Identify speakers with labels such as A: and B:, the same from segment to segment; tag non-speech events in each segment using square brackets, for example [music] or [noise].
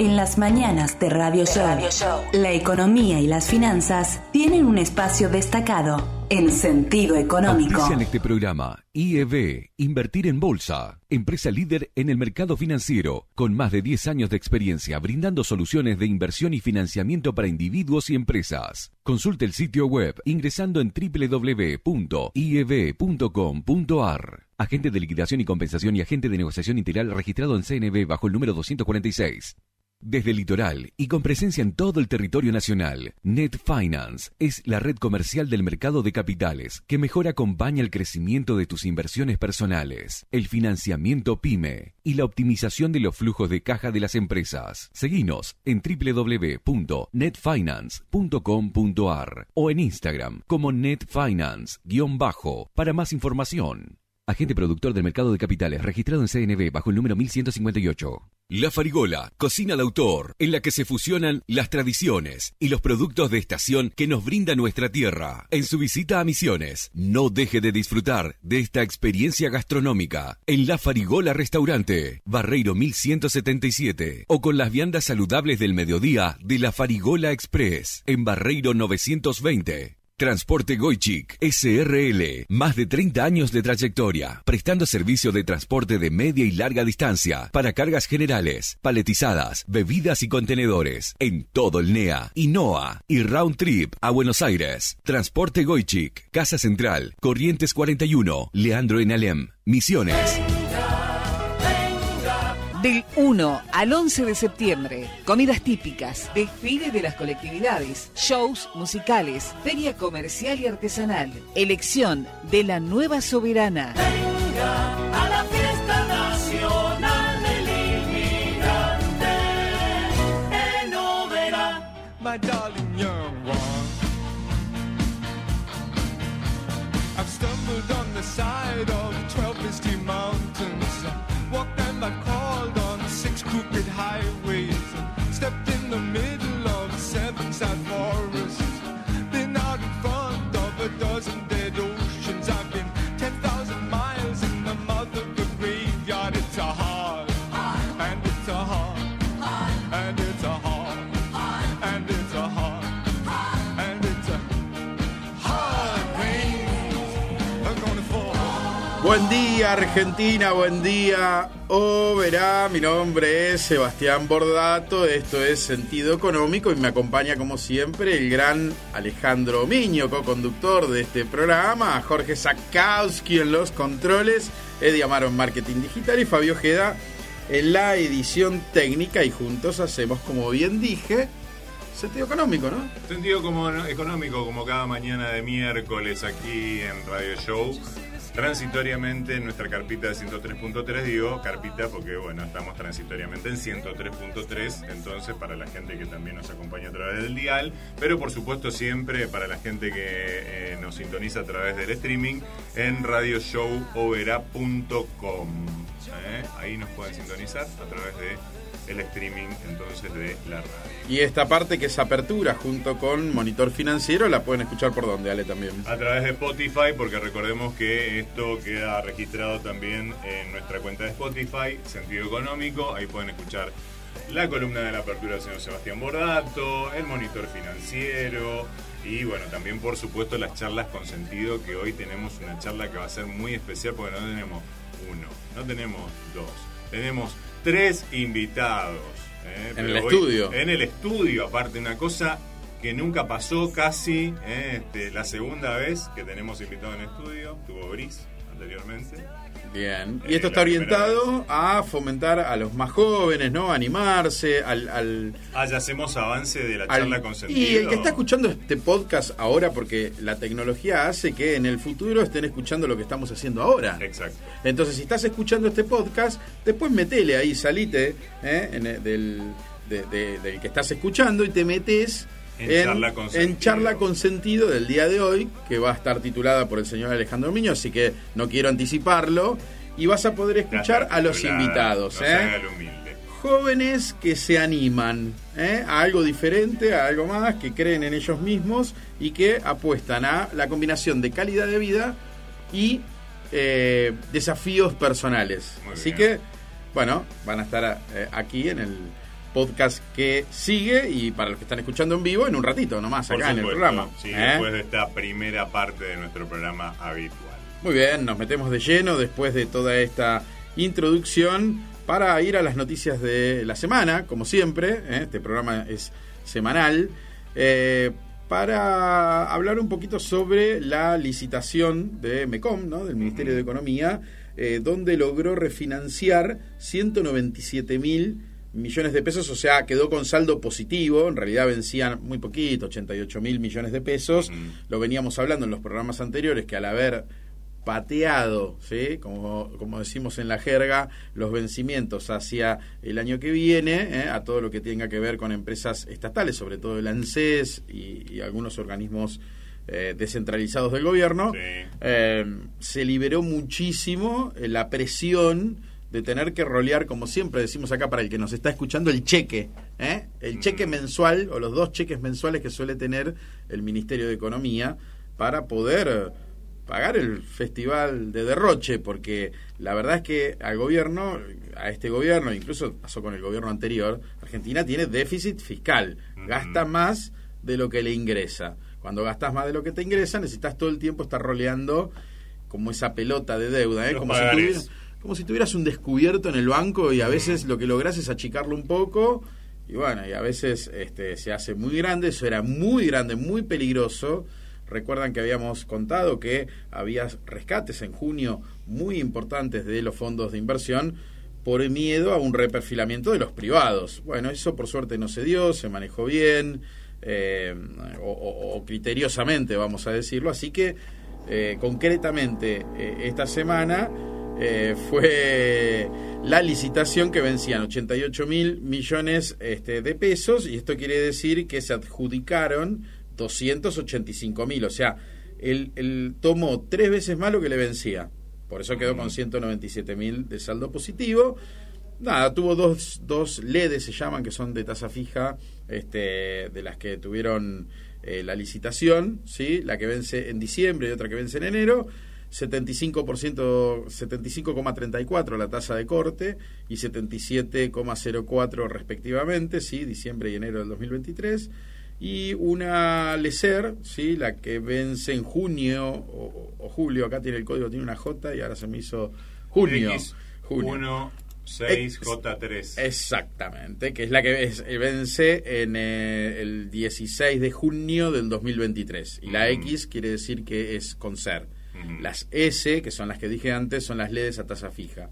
A: En las mañanas de Radio, Show, la economía y las finanzas tienen un espacio destacado en sentido económico.
B: en este programa IEB, Invertir en Bolsa, empresa líder en el mercado financiero, con más de 10 años de experiencia brindando soluciones de inversión y financiamiento para individuos y empresas. Consulte el sitio web ingresando en www.ieb.com.ar. Agente de liquidación y compensación y agente de negociación integral registrado en CNB bajo el número 246. Desde el litoral y con presencia en todo el territorio nacional, Net Finance es la red comercial del mercado de capitales que mejor acompaña el crecimiento de tus inversiones personales, el financiamiento PYME y la optimización de los flujos de caja de las empresas. Seguinos en www.netfinance.com.ar o en Instagram como netfinance-bajo para más información. Agente productor del mercado de capitales registrado en CNB bajo el número 1158. La Farigola, cocina de autor, en la que se fusionan las tradiciones y los productos de estación que nos brinda nuestra tierra. En su visita a Misiones, no deje de disfrutar de esta experiencia gastronómica en La Farigola Restaurante, Barreiro 1177, o con las viandas saludables del mediodía de La Farigola Express, en Barreiro 920. Transporte Goichik, SRL, más de 30 años de trayectoria, prestando servicio de transporte de media y larga distancia para cargas generales, paletizadas, bebidas y contenedores en todo el NEA, INOA y Round Trip a Buenos Aires. Transporte Goichik, Casa Central, Corrientes 41, Leandro en Alem, Misiones.
C: Del 1 al 11 de septiembre, comidas típicas, desfile de las colectividades, shows musicales, feria comercial y artesanal, elección de la nueva soberana.
D: a la fiesta nacional del inmigrante en.
E: Día Argentina, buen día. Oh, mi nombre es Sebastián Bordato, esto es Sentido Económico y me acompaña como siempre el gran Alejandro Miño, co-conductor de este programa, Jorge Sakowski en los controles, Eddie Amaro en Marketing Digital y Fabio Ojeda en la edición técnica y juntos hacemos, como bien dije, Sentido Económico, ¿no?
F: Sentido como económico, como cada mañana de miércoles aquí en Radio Show. Transitoriamente en nuestra carpita de 103.3, digo carpita porque bueno, estamos transitoriamente en 103.3, entonces para la gente que también nos acompaña a través del dial, pero por supuesto siempre para la gente que eh, nos sintoniza a través del streaming en radioshowoverá.com. ¿eh? Ahí nos pueden sintonizar a través de el streaming entonces de la radio.
E: Y esta parte que es apertura junto con Monitor Financiero la pueden escuchar por donde, Ale, también.
F: A través de Spotify, porque recordemos que esto queda registrado también en nuestra cuenta de Spotify, Sentido Económico, ahí pueden escuchar la columna de la apertura del señor Sebastián Bordato, el monitor financiero y bueno, también por supuesto las charlas con sentido, que hoy tenemos una charla que va a ser muy especial porque no tenemos uno, no tenemos dos, tenemos tres invitados. ¿eh?
E: En el estudio.
F: En el estudio, aparte, una cosa que nunca pasó casi, ¿eh? este, la segunda vez que tenemos invitado en estudio, tuvo Gris anteriormente.
E: Bien.
F: Eh,
E: Y esto está orientado a fomentar a los más jóvenes, ¿no? A animarse, al... al
F: Ah, ya hacemos avance de la
E: al-
F: charla con sentido.
E: y el que está escuchando este podcast ahora, porque la tecnología hace que en el futuro estén escuchando lo que estamos haciendo ahora.
F: Exacto.
E: Entonces, si estás escuchando este podcast, después metele ahí, salite ¿eh? en el- del, de- de- del que estás escuchando y te metes
F: En Charla con
E: en
F: Sentido.
E: charla con sentido del día de hoy, que va a estar titulada por el señor Alejandro Miño, así que no quiero anticiparlo. Y vas a poder escuchar a los invitados.
F: no
E: ¿eh? jóvenes que se animan ¿eh? a algo diferente, a algo más, que creen en ellos mismos y que apuestan a la combinación de calidad de vida y eh, desafíos personales.
F: Muy
E: Así
F: bien.
E: que, bueno, van a estar eh, aquí en el podcast que sigue y para los que están escuchando en vivo en un ratito nomás
F: Por
E: acá en el programa.
F: Sí,
E: ¿eh?
F: después de esta primera parte de nuestro programa habitual.
E: Muy bien, nos metemos de lleno después de toda esta introducción para ir a las noticias de la semana, como siempre. ¿eh? Este programa es semanal. eh, para hablar un poquito sobre la licitación de MECOM, ¿no? del Ministerio de Economía, donde logró refinanciar 197 mil millones de pesos, o sea, quedó con saldo positivo, en realidad vencían muy poquito, 88 mil millones de pesos, lo veníamos hablando en los programas anteriores, que al haber pateado, ¿sí? como, como decimos en la jerga, los vencimientos hacia el año que viene, ¿eh? a todo lo que tenga que ver con empresas estatales, sobre todo el ANSES y, y algunos organismos eh, descentralizados del gobierno,
F: Sí.
E: eh, se liberó muchísimo la presión de tener que rolear, como siempre decimos acá para el que nos está escuchando, el cheque. ¿eh? El cheque mensual o los dos cheques mensuales que suele tener el Ministerio de Economía para poder pagar el festival de derroche, porque la verdad es que al gobierno, a este gobierno, incluso pasó con el gobierno anterior, Argentina tiene déficit fiscal, gasta más de lo que le ingresa. Cuando gastas más de lo que te ingresa, necesitas todo el tiempo estar roleando como esa pelota de deuda, ¿eh?
F: Los
E: como, si tuvieras, como si tuvieras un descubierto en el banco y a veces lo que logras es achicarlo un poco y bueno, y a veces este, se hace muy grande, eso era muy grande, muy peligroso. Recuerdan que habíamos contado que había rescates en junio muy importantes de los fondos de inversión por miedo a un reperfilamiento de los privados. Bueno, eso por suerte no se dio, se manejó bien, eh, o, o- o criteriosamente, vamos a decirlo. Así que, eh, concretamente, eh, esta semana eh, fue la licitación que vencían 88 mil millones este, de pesos, y esto quiere decir que se adjudicaron 285 mil, o sea, él, él tomó tres veces más lo que le vencía. Por eso quedó con 197 mil de saldo positivo. Nada, tuvo dos, dos LEDs, se llaman, que son de tasa fija, este, de las que tuvieron eh, la licitación, ¿sí? la que vence en diciembre y otra que vence en enero. 75%, 75,34 la tasa de corte y 77,04 respectivamente, ¿sí? diciembre y enero del 2023. Y una LECER, ¿sí? la que vence en junio o, o julio, acá tiene el código, tiene una J y ahora se me hizo junio.
F: X
E: junio.
F: 1 6 J3.
E: Exactamente, que es la que eh, vence en eh, el 16 de junio del 2023. Y la
F: Ujú.
E: X quiere decir que es con ser. Las S, que son las que dije antes, son las LEDs a tasa fija.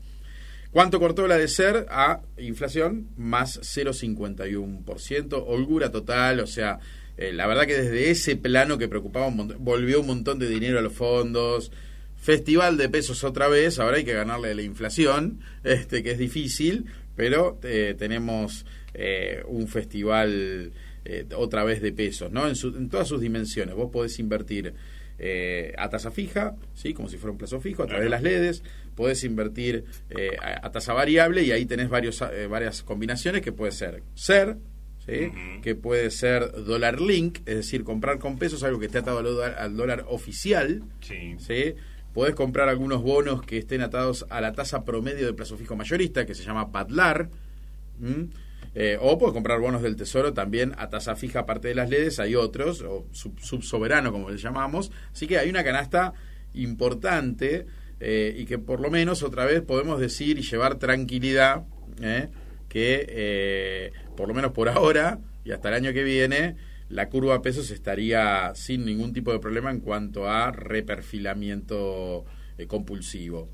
E: ¿Cuánto cortó la de ser a inflación? Más 0,51%, holgura total, o sea, eh, la verdad que desde ese plano que preocupaba un montón, volvió un montón de dinero a los fondos, festival de pesos otra vez, ahora hay que ganarle la inflación, este que es difícil, pero eh, tenemos eh, un festival eh, otra vez de pesos, ¿no? En, su- en todas sus dimensiones. Vos podés invertir eh, a tasa fija, ¿sí? Como si fuera un plazo fijo, a través de las LEDs, podés invertir eh, a, a tasa variable y ahí tenés varios, eh, varias combinaciones que puede ser SER, ¿sí? Que puede ser dólar link, es decir, comprar con pesos algo que esté atado al dólar, al dólar oficial,
F: Sí.
E: ¿sí? Podés comprar algunos bonos que estén atados a la tasa promedio de plazo fijo mayorista, que se llama PADLAR. Eh, o puedes comprar bonos del tesoro también a tasa fija, aparte de las LEDs, hay otros, o sub- subsoberano como le llamamos. Así que hay una canasta importante eh, y que por lo menos otra vez podemos decir y llevar tranquilidad ¿eh? que eh, por lo menos por ahora y hasta el año que viene la curva pesos estaría sin ningún tipo de problema en cuanto a reperfilamiento compulsivo.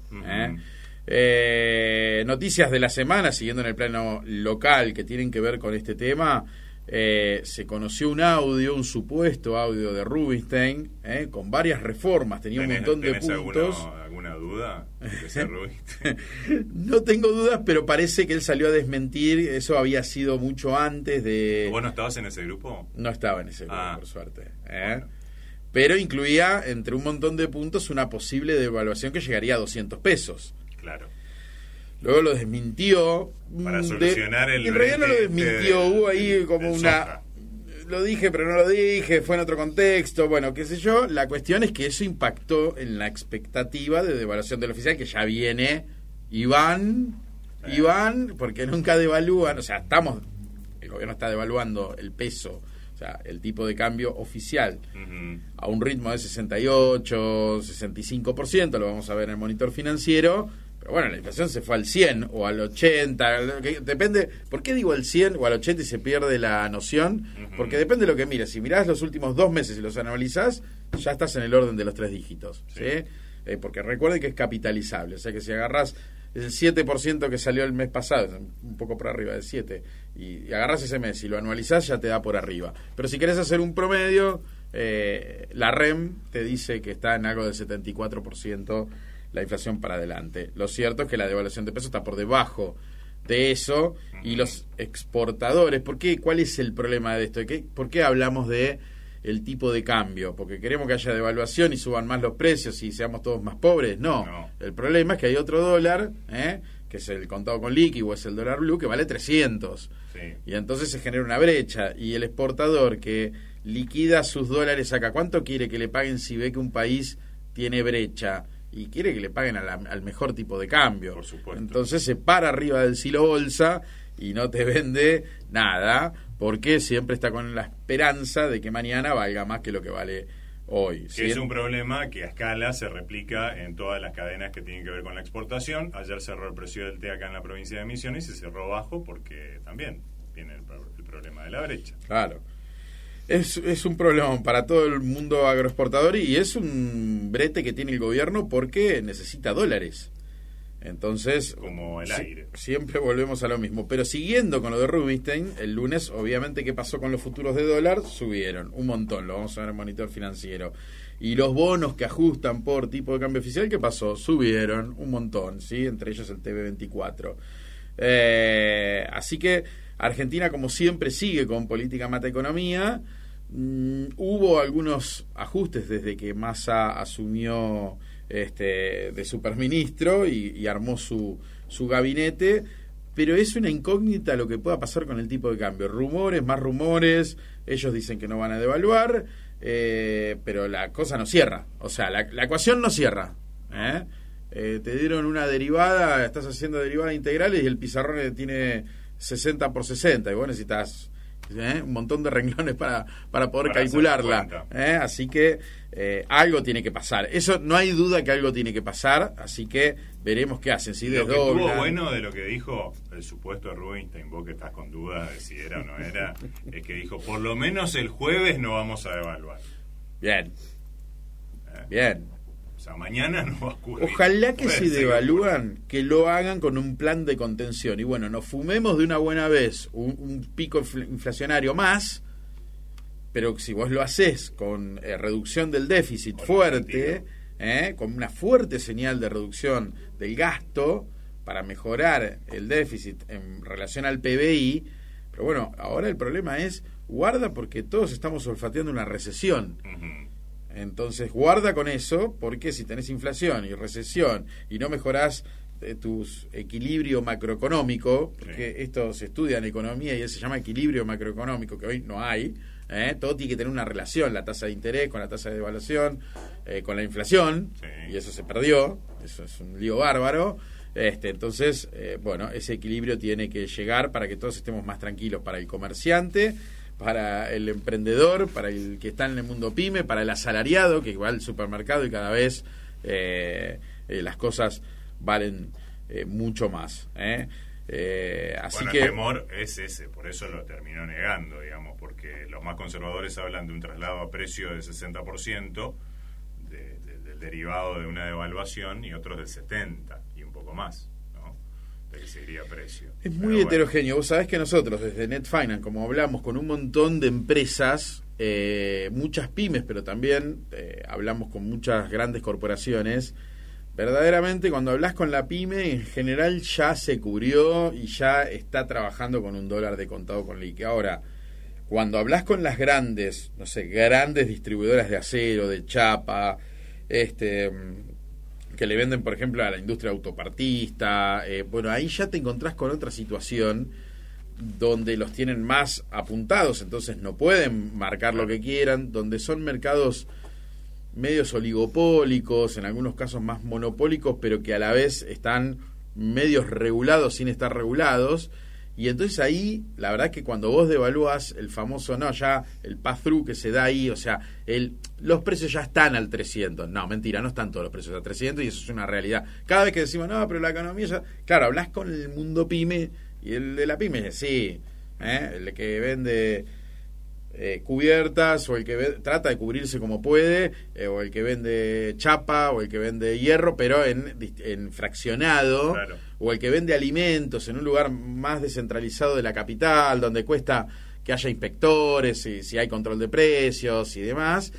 E: Eh, noticias de la semana, siguiendo en el plano local que tienen que ver con este tema. eh, se conoció un audio, un supuesto audio de Rubinstein, eh, con varias reformas, tenía un
F: ¿Tenés-
E: montón de puntos.
F: alguna duda de? [laughs]
E: No tengo dudas, pero parece que él salió a desmentir, eso había sido mucho antes de...
F: ¿Vos no estabas en ese grupo?
E: No estaba en ese grupo,
F: Ah.
E: por suerte. ¿eh?
F: Bueno.
E: Pero incluía, entre un montón de puntos, una posible devaluación que llegaría a 200 pesos.
F: Claro.
E: Luego lo desmintió.
F: Para
E: mm, de-
F: solucionar el
E: En realidad no lo desmintió, hubo ahí como una... Lo dije, pero no lo dije, fue en otro contexto, bueno, qué sé yo. La cuestión es que eso impactó en la expectativa de devaluación del oficial, que ya viene Iván,
F: Eh.
E: Iván, porque nunca devalúan, o sea, estamos el gobierno está devaluando el peso, o sea, el tipo de cambio oficial a un ritmo de 68, 65%, lo vamos a ver en el monitor financiero, pero bueno, la inflación se fue al 100 o al 80, lo que- depende, ¿por qué digo al 100 o al 80 y se pierde la noción? Porque depende de lo que mires, si mirás los últimos dos meses y los analizás, ya estás en el orden de los tres dígitos, ¿sí?
F: Sí.
E: Eh, porque recuerden que es capitalizable, o sea que si agarrás el 7% que salió el mes pasado, un poco por arriba del 7, y, y agarrás ese mes y lo anualizás, ya te da por arriba. Pero si querés hacer un promedio, eh, la REM te dice que está en algo del 74% la inflación para adelante. Lo cierto es que la devaluación de peso está por debajo de eso y los exportadores, ¿por qué? ¿Cuál es el problema de esto? ¿Qué- ¿Por qué hablamos de el tipo de cambio? ¿Porque queremos que haya devaluación y suban más los precios y seamos todos más pobres? No.
F: No.
E: El problema es que hay otro dólar, ¿eh? que es el contado con liqui o es el dólar blue, que vale 300.
F: Sí.
E: Y entonces se genera una brecha. Y el exportador que liquida sus dólares acá, ¿cuánto quiere que le paguen si ve que un país tiene brecha? Y quiere que le paguen la- al mejor tipo de cambio.
F: Por supuesto.
E: Entonces se para arriba del silo bolsa y no te [laughs] vende nada, porque siempre está con la esperanza de que mañana valga más que lo que vale hoy.
F: Que
E: ¿sí?
F: es un problema que a escala se replica en todas las cadenas que tienen que ver con la exportación. Ayer cerró el precio del té acá en la provincia de Misiones y se cerró bajo porque también viene el, el problema de la brecha.
E: Claro. Es, es un problema para todo el mundo agroexportador y es un brete que tiene el gobierno porque necesita dólares. Entonces,
F: Como el aire.
E: siempre volvemos a lo mismo. Pero siguiendo con lo de Rubinstein, el lunes, obviamente, ¿qué pasó con los futuros de dólar? Subieron un montón, lo vamos a ver en monitor financiero. Y los bonos que ajustan por tipo de cambio oficial, ¿qué pasó? Subieron un montón, ¿sí? Entre ellos el TB24. Eh, así que Argentina, como siempre, sigue con política mataeconomía. Mm, hubo algunos ajustes desde que Massa asumió este, de superministro y, armó su, su gabinete, pero es una incógnita lo que pueda pasar con el tipo de cambio. Rumores, más rumores, ellos dicen que no van a devaluar, eh, pero la cosa no cierra, o sea, la, la ecuación no cierra. ¿eh? Eh, te dieron una derivada, estás haciendo derivadas integrales y el pizarrón tiene 60 por 60 y vos necesitas ¿eh? un montón de renglones para, para poder
F: Para
E: calcularla. ¿eh? Así que eh, algo tiene que pasar. Eso no hay duda que algo tiene que pasar, así que veremos qué hacen. Si
F: Lo que estuvo bueno de lo que dijo el supuesto Rubinstein, vos que estás con dudas de si era o no era, [laughs] es que dijo, por lo menos el jueves no vamos a devaluar.
E: Bien, bien.
F: O sea, mañana no va a ocurrir.
E: Ojalá que si devalúan, que lo hagan con un plan de contención. Y bueno, nos fumemos de una buena vez un, un pico infl- inflacionario más, pero si vos lo haces con eh, reducción del déficit
F: Con
E: fuerte, eh, con una fuerte señal de reducción del gasto para mejorar el déficit en relación al PBI, pero bueno, ahora el problema es guarda porque todos estamos olfateando una recesión. Entonces guarda con eso, porque si tenés inflación y recesión y no mejorás eh, tu equilibrio macroeconómico, porque esto se estudia en economía y se llama equilibrio macroeconómico, que hoy no hay, ¿eh? todo tiene que tener una relación, la tasa de interés con la tasa de devaluación, eh, con la inflación,
F: Sí.
E: y eso se perdió, eso es un lío bárbaro. Este, entonces, eh, bueno, ese equilibrio tiene que llegar para que todos estemos más tranquilos, para el comerciante, para el emprendedor, para el que está en el mundo pyme, para el asalariado, que va al supermercado y cada vez eh, eh, las cosas valen eh, mucho más. ¿eh? Eh, así
F: bueno,
E: que...
F: el temor es ese, por eso lo terminó negando, digamos, porque los más conservadores hablan de un traslado a precio del 60% de- de- del derivado de una devaluación y otros del 70% y un poco más, ¿no? De que seguiría a precio.
E: Es muy
F: bueno,
E: heterogéneo. Vos sabés que nosotros, desde Net Finance, como hablamos con un montón de empresas, eh, muchas pymes, pero también eh, hablamos con muchas grandes corporaciones, verdaderamente cuando hablas con la pyme, en general ya se cubrió y ya está trabajando con un dólar de contado con liqui. Ahora, cuando hablas con las grandes, no sé, grandes distribuidoras de acero, de chapa, este que le venden, por ejemplo, a la industria autopartista, eh, bueno, ahí ya te encontrás con otra situación donde los tienen más apuntados, entonces no pueden marcar lo que quieran, donde son mercados medios oligopólicos, en algunos casos más monopólicos, pero que a la vez están medios regulados sin estar regulados, Y entonces ahí, la verdad que cuando vos devalúas el famoso, no, ya el pass-through que se da ahí, o sea, el, los precios ya están al 300. No, mentira, no están todos los precios al 300 y eso es una realidad. Cada vez que decimos, no, pero la economía ya... Claro, hablas con el mundo pyme y el de la pyme, sí, ¿eh? el que vende eh, cubiertas o el que trata de cubrirse como puede eh, o el que vende chapa o el que vende hierro pero en, en fraccionado
F: Claro.
E: o el que vende alimentos en un lugar más descentralizado de la capital donde cuesta que haya inspectores y si hay control de precios y demás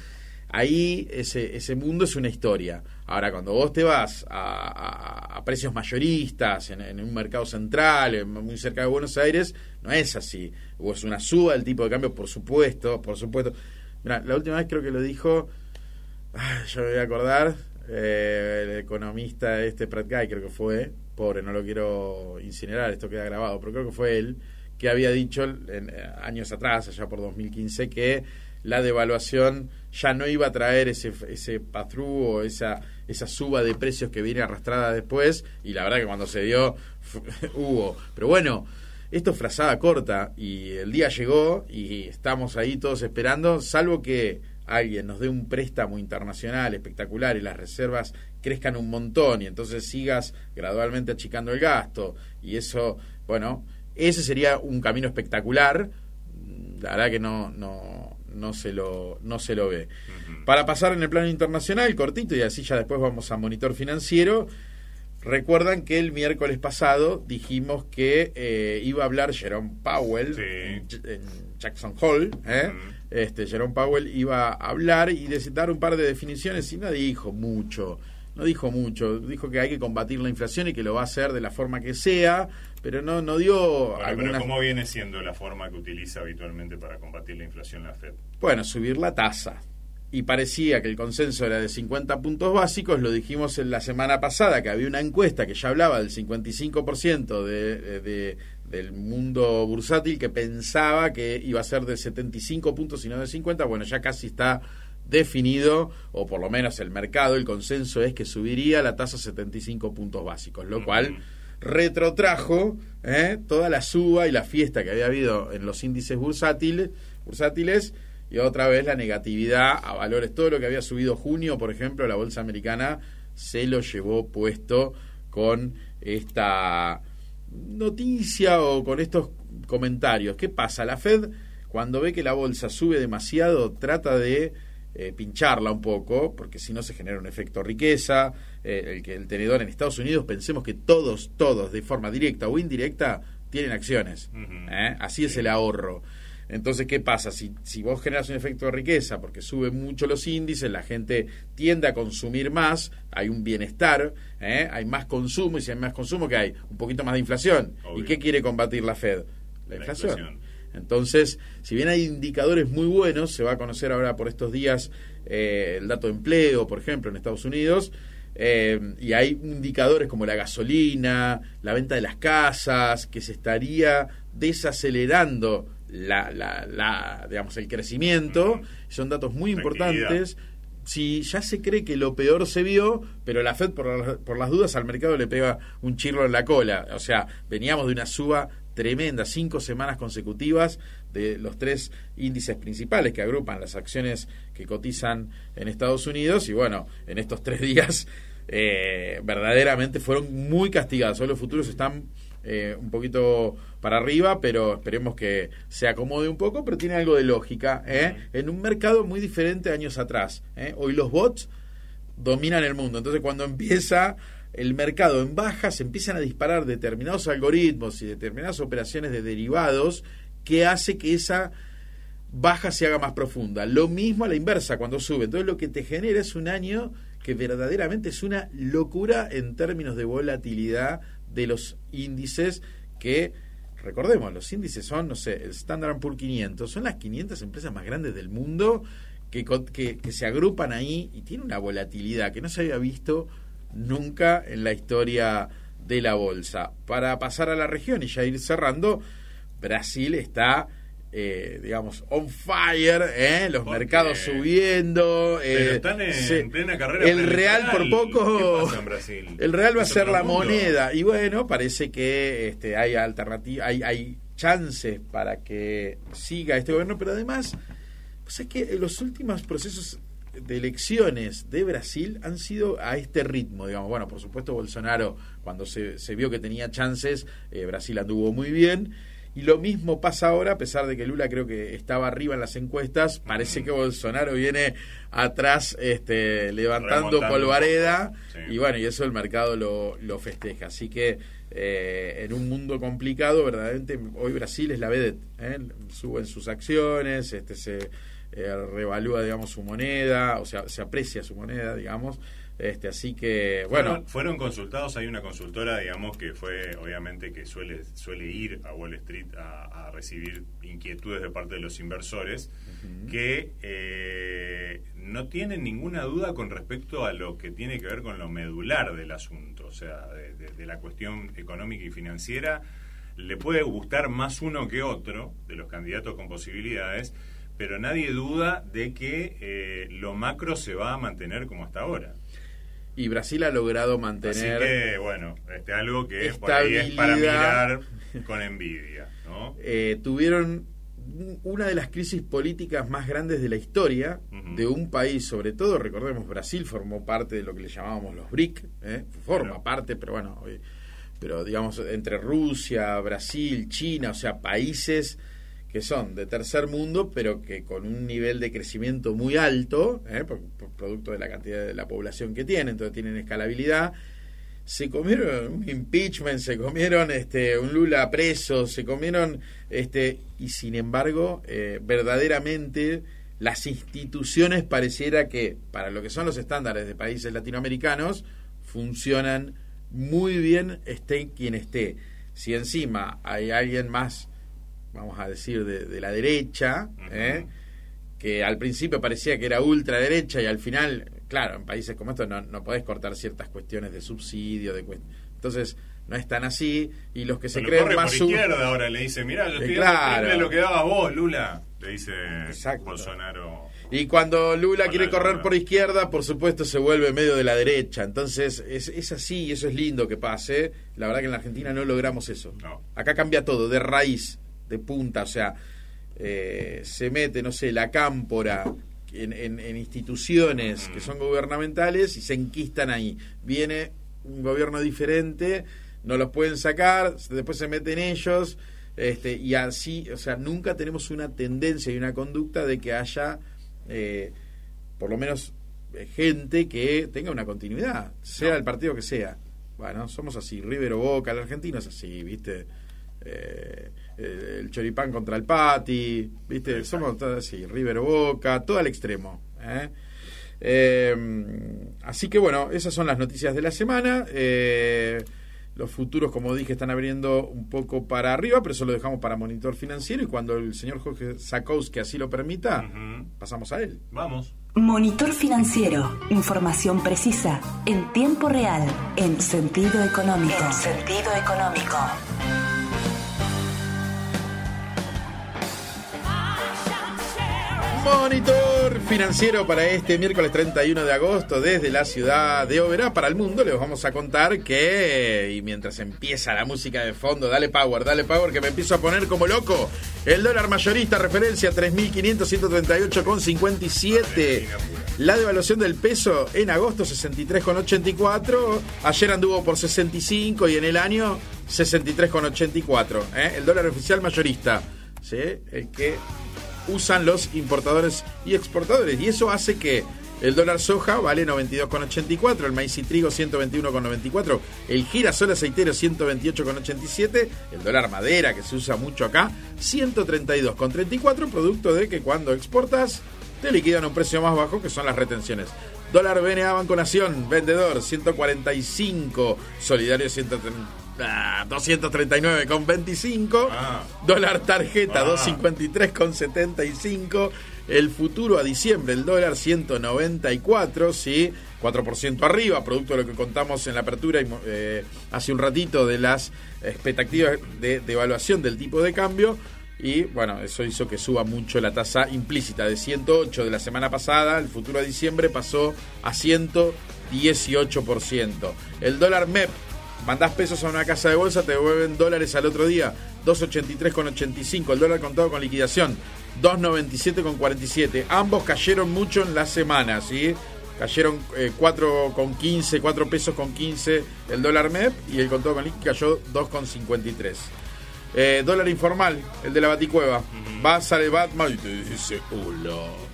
E: ahí ese, ese mundo es una historia. Ahora, cuando vos te vas a, a- precios mayoristas, en, un mercado central, en- muy cerca de Buenos Aires, no es así. O es una suba del tipo de cambio, por supuesto, por supuesto. Mira, la última vez creo que lo dijo, ay, yo me voy a acordar, eh, el economista este Pratt Guy creo que fue, pobre, no lo quiero incinerar, esto queda grabado, pero creo que fue él, que había dicho en, eh, años atrás, allá por 2015, que la devaluación ya no iba a traer ese, ese pass-through o esa, esa suba de precios que viene arrastrada después, y la verdad que cuando se dio, [laughs] hubo. Pero bueno, esto es frazada corta, y el día llegó, y estamos ahí todos esperando, salvo que alguien nos dé un préstamo internacional espectacular y las reservas crezcan un montón, y entonces sigas gradualmente achicando el gasto, y eso, bueno, ese sería un camino espectacular, la verdad que no, no, no se lo, no se lo ve. Para pasar en el plano internacional, cortito, y así ya después vamos a monitor financiero. Recuerdan que el miércoles pasado dijimos que eh, iba a hablar Jerome Powell
F: Sí.
E: en, Jackson Hole. ¿eh? Este, Jerome Powell iba a hablar y dar un par de definiciones y no dijo mucho. No dijo mucho, dijo que hay que combatir la inflación y que lo va a hacer de la forma que sea, pero no, no dio
F: Bueno, pero ¿cómo viene siendo la forma que utiliza habitualmente para combatir la inflación la Fed?
E: Bueno, subir la tasa. Y parecía que el consenso era de 50 puntos básicos. Lo dijimos en la semana pasada, que había una encuesta que ya hablaba del 55% de, de- de- del mundo bursátil que pensaba que iba a ser de 75 puntos y no de 50. Bueno, ya casi está definido, o por lo menos el mercado, el consenso es que subiría la tasa a 75 puntos básicos, lo cual retrotrajo ¿eh? toda la suba y la fiesta que había habido en los índices bursátiles, bursátiles y otra vez la negatividad a valores. Todo lo que había subido junio, por ejemplo, la bolsa americana se lo llevó puesto con esta noticia o con estos comentarios. ¿Qué pasa? La Fed, cuando ve que la bolsa sube demasiado, trata de eh, pincharla un poco, porque si no se genera un efecto riqueza. Eh, el que el tenedor en Estados Unidos, pensemos que todos, todos, de forma directa o indirecta, tienen acciones. ¿eh? Así es el ahorro. Entonces, ¿qué pasa? Si, si vos generas un efecto de riqueza porque suben mucho los índices, la gente tiende a consumir más, hay un bienestar, ¿eh? hay más consumo, y si hay más consumo, ¿qué hay? Un poquito más de inflación.
F: Obvio.
E: ¿Y qué quiere combatir la Fed? La
F: La
E: inflación.
F: inflación.
E: Entonces, si bien hay indicadores muy buenos, se va a conocer ahora por estos días eh, el dato de empleo, por ejemplo, en Estados Unidos, eh, y hay indicadores como la gasolina, la venta de las casas, que se estaría desacelerando la, la, la, digamos, el crecimiento. Son datos muy importantes. Si ya se cree que lo peor se vio, pero la Fed por, las- por las dudas al mercado le pega un chirlo en la cola. O sea, veníamos de una suba tremenda, cinco semanas consecutivas de los tres índices principales que agrupan las acciones que cotizan en Estados Unidos y bueno, en estos tres [laughs] días eh, verdaderamente fueron muy castigados. Hoy los futuros están eh, un poquito para arriba, pero esperemos que se acomode un poco, pero tiene algo de lógica, ¿eh? en un mercado muy diferente años atrás. Hoy los bots dominan el mundo. Entonces, cuando empieza el mercado en baja, se empiezan a disparar determinados algoritmos y determinadas operaciones de derivados que hace que esa baja se haga más profunda. Lo mismo a la inversa cuando sube. Entonces, lo que te genera es un año que verdaderamente es una locura en términos de volatilidad de los índices que recordemos, los índices son, no sé, el Standard Poor's 500, son las 500 empresas más grandes del mundo que, que, que se agrupan ahí y tiene una volatilidad que no se había visto nunca en la historia de la bolsa. Para pasar a la región y ya ir cerrando, Brasil está eh, digamos, on fire, ¿eh? los
F: ¿Por
E: mercados subiendo.
F: Pero
E: eh,
F: están en
E: se-
F: plena carrera
E: El Real por poco.
F: ¿Qué pasa en Brasil?
E: El Real va a
F: ¿Es
E: ser la
F: mundo?
E: moneda. Y bueno, parece que este, hay alternativas, hay, hay chances para que siga este gobierno, pero además, pues es que los últimos procesos de elecciones de Brasil han sido a este ritmo, digamos. Bueno, por supuesto, Bolsonaro, cuando se, se vio que tenía chances, eh, Brasil anduvo muy bien. Y lo mismo pasa ahora, a pesar de que Lula creo que estaba arriba en las encuestas, parece que Bolsonaro viene atrás este, levantando
F: Remontando
E: polvareda.
F: sí.
E: Y bueno, y eso el mercado lo, lo festeja. Así que eh, en un mundo complicado, verdaderamente, hoy Brasil es la vedette. ¿eh? Suben sus acciones, este se eh, revalúa, digamos, su moneda, o sea, se aprecia su moneda, digamos. Este, así que, bueno,
F: Fueron, fueron consultados, hay una consultora, digamos, que fue, obviamente, que suele, suele ir a Wall Street a, a recibir inquietudes de parte de los inversores, que eh, no tienen ninguna duda con respecto a lo que tiene que ver con lo medular del asunto, o sea, de, de- de la cuestión económica y financiera. Le puede gustar más uno que otro de los candidatos con posibilidades, pero nadie duda de que eh, lo macro se va a mantener como hasta ahora.
E: y Brasil ha logrado mantener...
F: Así que, bueno, este, algo que por ahí es para mirar [laughs] con envidia, ¿no?
E: eh, tuvieron una de las crisis políticas más grandes de la historia de un país, sobre todo, recordemos, Brasil formó parte de lo que le llamábamos los BRIC, ¿eh? forma
F: Claro.
E: parte, pero bueno, pero digamos, entre Rusia, Brasil, China, o sea, países que son de tercer mundo, pero que con un nivel de crecimiento muy alto, ¿eh? por, producto de la cantidad de la población que tienen, entonces tienen escalabilidad, se comieron un impeachment, se comieron este un Lula preso, se comieron este y sin embargo eh, verdaderamente las instituciones pareciera que para lo que son los estándares de países latinoamericanos funcionan muy bien esté quien esté. Si encima hay alguien más, vamos a decir de, de la derecha, ¿eh? que al principio parecía que era ultraderecha y al final, claro, en países como estos no, no podés cortar ciertas cuestiones de subsidio, de cuest- entonces no es tan así y los que se
F: Pero
E: creen
F: corre
E: más
F: por izquierda ahora, le dice, mira, yo
E: Eh,
F: estoy
E: claro.
F: lo que dabas vos, Lula. Le dice
E: Exacto.
F: Bolsonaro.
E: y cuando Lula quiere correr
F: Lula.
E: por izquierda, por supuesto se vuelve medio de la derecha. Entonces es, es así y eso es lindo que pase. La verdad que en la Argentina no logramos eso.
F: No.
E: Acá cambia todo, de raíz, de punta. O sea, eh, se mete, no sé, la cámpora en, en- en instituciones que son gubernamentales y se enquistan ahí. Viene un gobierno diferente, no los pueden sacar, después se meten ellos. Este, y así, o sea, nunca tenemos una tendencia y una conducta de que haya, eh, por lo menos, eh, gente que tenga una continuidad, sea el partido que sea. Bueno, somos así, River o Boca, el argentino es así, ¿viste? Eh, el choripán contra el pati, ¿viste?
F: Exacto.
E: Somos todos así, River Boca, todo al extremo. ¿eh? Eh, así que bueno, esas son las noticias de la semana. Eh, los futuros, como dije, están abriendo un poco para arriba, pero eso lo dejamos para monitor financiero y cuando el señor Jorge Sakowski así lo permita, pasamos a él.
F: Vamos.
A: Monitor financiero. Información precisa, en tiempo real, en sentido económico. En sentido económico.
E: Monitor financiero para este miércoles 31 de agosto desde la ciudad de Oberá para el mundo. Les vamos a contar que, y mientras empieza la música de fondo, dale power, dale power, que me empiezo a poner como loco. El dólar mayorista, referencia 3.500, La devaluación del peso en agosto 63,84. Ayer anduvo por 65 y en el año 63,84. ¿eh? El dólar oficial mayorista. ¿sí? El que usan los importadores y exportadores. Y eso hace que el dólar soja vale 92,84, el maíz y trigo 121,94, el girasol aceitero 128,87, el dólar madera que se usa mucho acá 132,34, producto de que cuando exportas te liquidan a un precio más bajo que son las retenciones. Dólar BNA Banco Nación, vendedor 145, solidario 130. Ah, 239 con 25
F: Ah.
E: dólar tarjeta
F: Ah.
E: 253 con 75 el futuro a diciembre el dólar 194 sí 4% arriba producto de lo que contamos en la apertura y, eh, hace un ratito de las expectativas de, de evaluación del tipo de cambio Y bueno, eso hizo que suba mucho la tasa implícita de 108 de la semana pasada, el futuro a diciembre pasó a 118%. El dólar MEP, mandás pesos a una casa de bolsa, te devuelven dólares al otro día, 283,85. El dólar contado con liquidación, 297,47. Ambos cayeron mucho en la semana, ¿sí? Cayeron eh, 4,15, 4 pesos con 15 el dólar MEP y el contado con liqui cayó 2,53. Eh, dólar informal, el de la baticueva. Va, sale Batman y te dice, hola.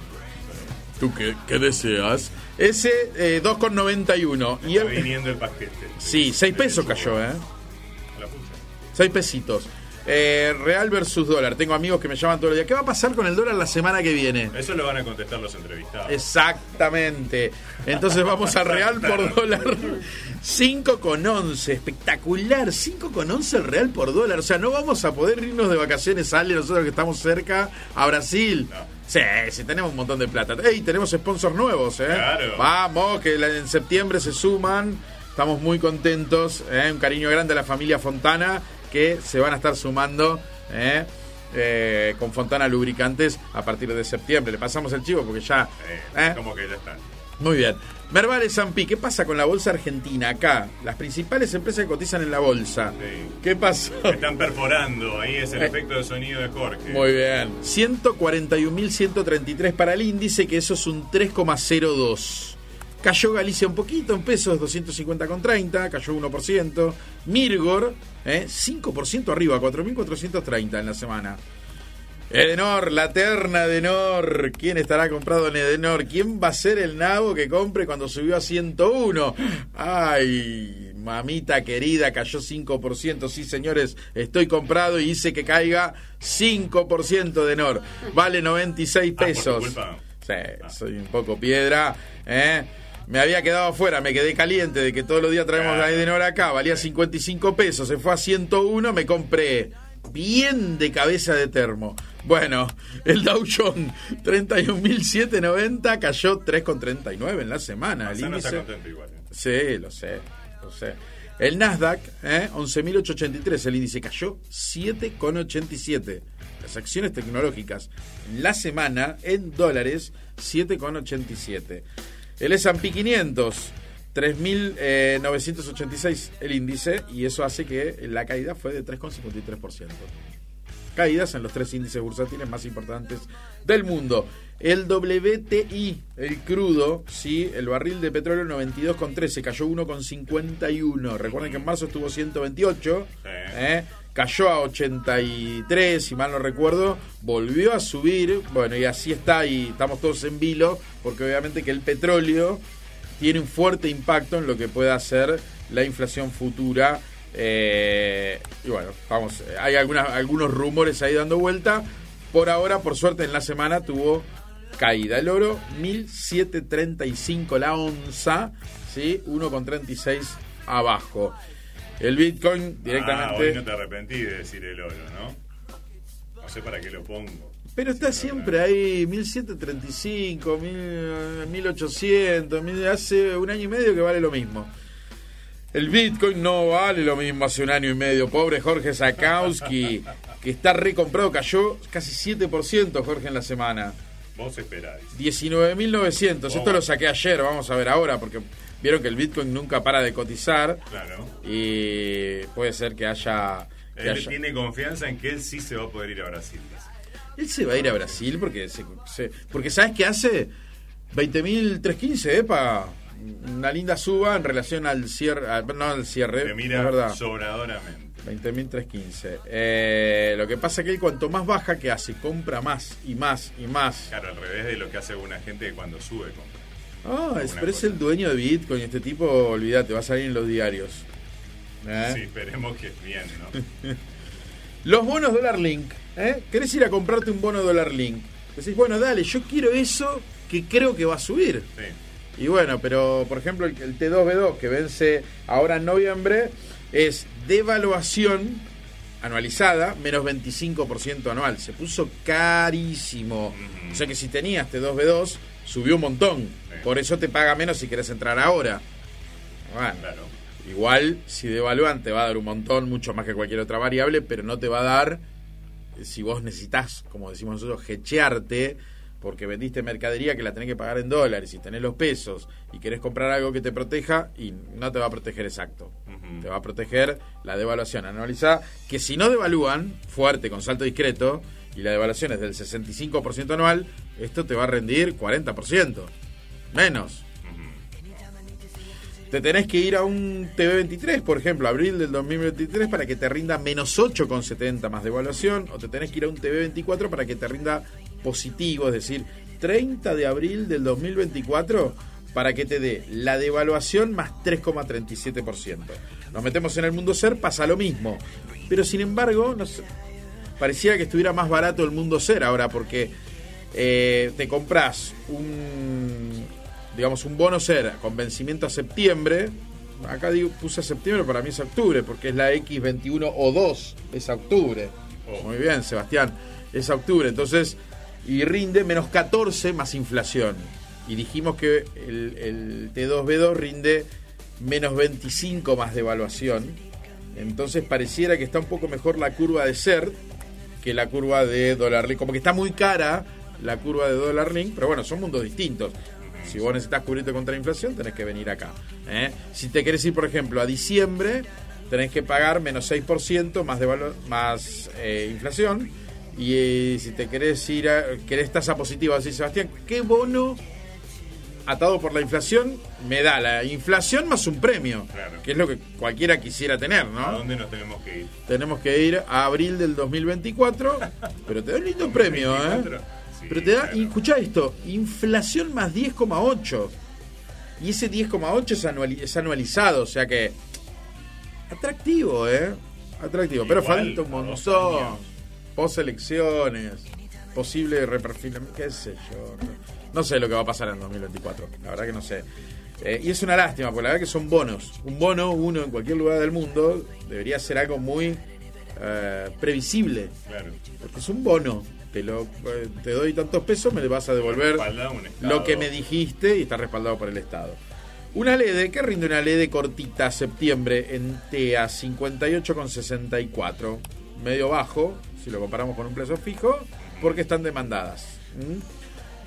E: ¿Tú qué, qué deseas? Ese eh, 2,91. Y
F: Está
E: el,
F: viniendo el paquete.
E: sí, 6 pesos cayó, ¿eh?
F: A la pucha.
E: 6 pesitos. Eh, real versus dólar. Tengo amigos que me llaman todos los días. ¿Qué va a pasar con el dólar la semana que viene?
F: Eso lo van a contestar los entrevistados.
E: Exactamente. Entonces vamos al real por dólar. 5 con 11. Espectacular. 5 con 11 el real por dólar. O sea, no vamos a poder irnos de vacaciones, Ale, nosotros que estamos cerca, a Brasil.
F: No.
E: Sí, sí, tenemos un montón de plata. Ey, tenemos sponsors nuevos, ¿eh?
F: Claro.
E: Vamos, que en septiembre se suman. Estamos muy contentos. ¿eh? Un cariño grande a la familia Fontana que se van a estar sumando. ¿eh? Eh, con Fontana Lubricantes a partir de septiembre. Le pasamos el chivo porque ya.
F: Eh,
E: ¿eh?
F: Como que ya están.
E: Muy bien. Mervales Zampi, ¿qué pasa con la bolsa argentina acá? Las principales empresas que cotizan en la bolsa.
F: Sí.
E: ¿Qué pasó?
F: Están perforando. Ahí es el efecto de sonido de Jorge.
E: Eh. Muy bien. 141.133 para el índice, que eso es un 3,02. Cayó Galicia un poquito en pesos, 250,30, cayó 1%. Mirgor, eh, 5% arriba, 4.430 en la semana. Edenor, la terna Edenor. ¿Quién estará comprado en Edenor? ¿Quién va a ser el nabo que compre cuando subió a 101? Ay, mamita querida, cayó 5%. Sí, señores, estoy comprado y hice que caiga 5% Edenor. Vale 96
F: Ah,
E: pesos. Sí, soy un poco piedra. ¿eh? Me había quedado afuera, me quedé caliente de que todos los días traemos la Edenor acá. Valía 55 pesos, se fue a 101, me compré bien de cabeza de termo. Bueno, el Dow Jones 31.790 cayó 3,39 en la semana. El
F: está
E: índice.
F: contento igual. ¿eh?
E: Sí, lo sé, lo sé. El Nasdaq, ¿eh? 11.883, el índice cayó 7,87. Las acciones tecnológicas en la semana en dólares 7,87. El S&P 500 3.986 el índice y eso hace que la caída fue de 3,53%. Caídas en los tres índices bursátiles más importantes del mundo. El WTI, el crudo, sí, el barril de petróleo 92,13, cayó 1,51. Recuerden que en marzo estuvo 128,
F: Sí.
E: ¿eh? cayó a 83, si mal no recuerdo, volvió a subir, bueno, y así está, y estamos todos en vilo, porque obviamente que el petróleo tiene un fuerte impacto en lo que pueda ser la inflación futura. eh, y bueno, vamos, eh, hay algunas, algunos rumores ahí dando vuelta. Por ahora, por suerte, en la semana tuvo caída. El oro, 1735 la onza, ¿sí? 1,36 abajo. El Bitcoin
F: Ah, hoy
E: directamente.
F: no te arrepentí de decir el oro, ¿no? No sé para qué lo pongo.
E: Pero está siempre ahí, 1735, 1000, 1800, 1000, hace un año y medio que vale lo mismo. El Bitcoin no vale lo mismo hace un año y medio. Pobre Jorge Zakowski, que está recomprado, cayó casi 7% Jorge en la semana.
F: Vos esperáis.
E: 19.900, esto lo saqué ayer, vamos a ver ahora, porque vieron que el Bitcoin nunca para de cotizar
F: Claro.
E: y puede ser que haya... que
F: Él
E: haya-
F: tiene confianza en que él sí se va a poder ir a Brasil.
E: Él se va a ir a Brasil porque se, se- porque ¿sabes qué hace? 20.315, epa. Una linda suba en relación al cierre, no al cierre, es
F: mira
E: verdad.
F: sobradoramente.
E: 20.315. Eh, lo que pasa es que él cuanto más baja, ¿qué hace? Compra más y más y más.
F: Claro, al revés de lo que hace alguna gente que cuando sube compra.
E: Ah,
F: Alguna
E: pero es el dueño de Bitcoin. Este tipo, olvídate, va a salir en los diarios. ¿Eh?
F: Sí, esperemos que es bien, ¿no? [laughs]
E: Los bonos Dollar Link. ¿Eh? ¿Querés ir a comprarte un bono Dollar Link? Decís, bueno, dale, yo quiero eso que creo que va a subir.
F: Sí.
E: Y bueno, pero por ejemplo el, el T2B2 que vence ahora en noviembre es devaluación anualizada menos 25% anual. Se puso carísimo. O sea que si tenías T2B2 subió un montón.
F: Sí.
E: Por eso te paga menos si querés entrar ahora. Bueno,
F: Claro.
E: igual si devalúan te va a dar un montón, mucho más que cualquier otra variable, pero no te va a dar si vos necesitas, como decimos nosotros, hechearte, porque vendiste mercadería que la tenés que pagar en dólares y tenés los pesos y querés comprar algo que te proteja y no te va a proteger exacto. Te va a proteger la devaluación anualizada, que si no devalúan fuerte, con salto discreto, y la devaluación es del 65% anual, esto te va a rendir 40%. Menos. Te tenés que ir a un TV23, por ejemplo, abril del 2023, para que te rinda menos 8,70 más devaluación, o te tenés que ir a un TV24 para que te rinda positivo, es decir, 30 de abril del 2024 para que te dé la devaluación más 3,37%. Nos metemos en el mundo ser, pasa lo mismo. Pero sin embargo, no sé, parecía que estuviera más barato el mundo ser ahora, porque eh, te compras un, digamos, un bono ser con vencimiento a septiembre. Acá digo, puse septiembre, para mí es octubre, porque es la X21 o 2, es octubre.
F: Oh.
E: Muy bien, Sebastián, es octubre. Entonces, y rinde menos 14 más inflación. Y dijimos que el, el T2B2 rinde menos 25 más devaluación. Entonces pareciera que está un poco mejor la curva de CERT que la curva de dólar link. Como que está muy cara la curva de dólar link, pero bueno, son mundos distintos. Si vos necesitas cubrirte contra la inflación, tenés que venir acá. ¿eh? Si te querés ir, por ejemplo, a diciembre, tenés que pagar menos 6% más, devalu- más eh, inflación. Y eh, si te querés ir a, querés tasa positiva, así Sebastián, ¿qué bono atado por la inflación me da la inflación más un premio?
F: Claro.
E: Que es lo que cualquiera quisiera tener, ¿no?
F: ¿A dónde nos tenemos que ir?
E: Tenemos que ir a abril del 2024, [laughs] pero te da un lindo premio, ¿eh?
F: 2024. Sí,
E: pero te da,
F: claro.
E: y escuchá esto, inflación más 10,8. Y ese 10,8 es, anuali- es anualizado, o sea que atractivo, ¿eh? Atractivo, pero falta un montón.
F: años.
E: Post elecciones, posible reperfilamiento, qué sé yo. No sé lo que va a pasar en 2024, la verdad que no sé. Eh, y es una lástima, porque la verdad que son bonos. Un bono, uno en cualquier lugar del mundo, debería ser algo muy eh, previsible.
F: Claro.
E: Porque es un bono. Te, lo, eh, te doy tantos pesos, me le vas a devolver lo que me dijiste y está respaldado por el Estado. Una LED, ¿qué rinde una LED cortita septiembre en TEA 58,64? Medio bajo, si lo comparamos con un plazo fijo, porque están demandadas. ¿Mm?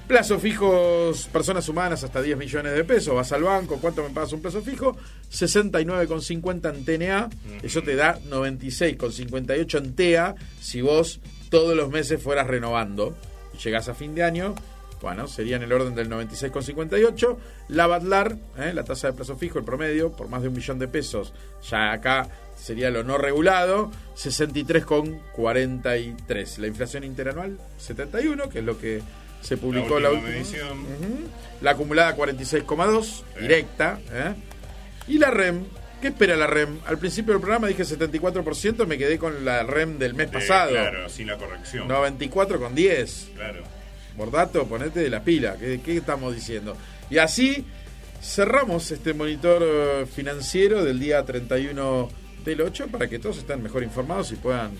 E: Plazos fijos, personas humanas hasta 10 millones de pesos. Vas al banco, ¿cuánto me pagas un plazo fijo? 69,50 en TNA. Eso te da 96,58 en TEA si vos todos los meses fueras renovando. Y llegás a fin de año, bueno, sería en el orden del 96,58. La Badlar, ¿eh? la tasa de plazo fijo, el promedio, por más de un millón de pesos, ya acá sería lo no regulado, 63,43. La inflación interanual, 71, que es lo que se publicó la,
F: última
E: última
F: medición.
E: Ujú. La acumulada 46,2,
F: Sí.
E: directa. ¿eh? Y la REM, ¿qué espera la REM? Al principio del programa dije 74%, me quedé con la REM del mes
F: De-
E: pasado.
F: Claro, sin la corrección.
E: 94,10.
F: Claro.
E: Bordato, ponete de la pila. ¿Qué, qué estamos diciendo? Y así cerramos este monitor eh, financiero del día 31 del 8 para que todos estén mejor informados y puedan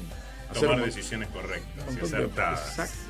F: Tomar decisiones correctas y acertadas.
E: Exacto.